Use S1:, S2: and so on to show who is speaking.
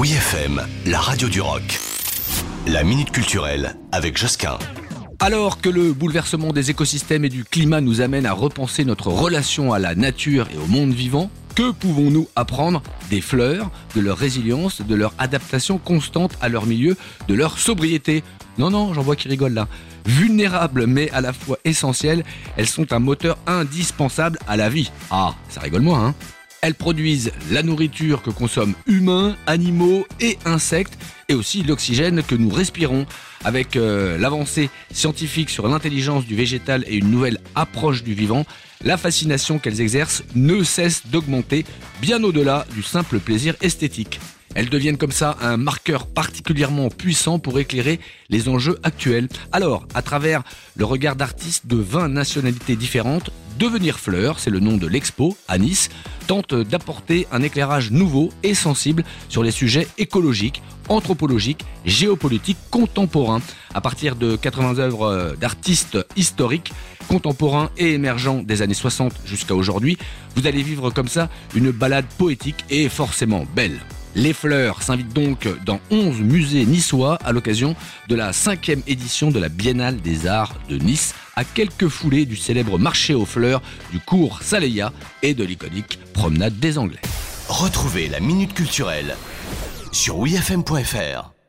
S1: Oui FM, la radio du rock. La minute culturelle avec Josquin.
S2: Alors que le bouleversement des écosystèmes et du climat nous amène à repenser notre relation à la nature et au monde vivant, que pouvons-nous apprendre des fleurs, de leur résilience, de leur adaptation constante à leur milieu, de leur sobriété? Non, non, j'en vois qui rigole là. Vulnérables mais à la fois essentielles, elles sont un moteur indispensable à la vie. Ah, ça rigole moins, hein elles produisent la nourriture que consomment humains, animaux et insectes, et aussi l'oxygène que nous respirons. Avec euh, l'avancée scientifique sur l'intelligence du végétal et une nouvelle approche du vivant, la fascination qu'elles exercent ne cesse d'augmenter, bien au-delà du simple plaisir esthétique. Elles deviennent comme ça un marqueur particulièrement puissant pour éclairer les enjeux actuels. Alors, à travers le regard d'artistes de 20 nationalités différentes, Devenir Fleur, c'est le nom de l'expo à Nice, tente d'apporter un éclairage nouveau et sensible sur les sujets écologiques, anthropologiques, géopolitiques, contemporains. À partir de 80 œuvres d'artistes historiques, contemporains et émergents des années 60 jusqu'à aujourd'hui, vous allez vivre comme ça une balade poétique et forcément belle. Les Fleurs s'invitent donc dans 11 musées niçois à l'occasion de la cinquième édition de la Biennale des Arts de Nice, à quelques foulées du célèbre marché aux fleurs du cours Saleya et de l'iconique Promenade des Anglais.
S1: Retrouvez la Minute Culturelle sur wifm.fr.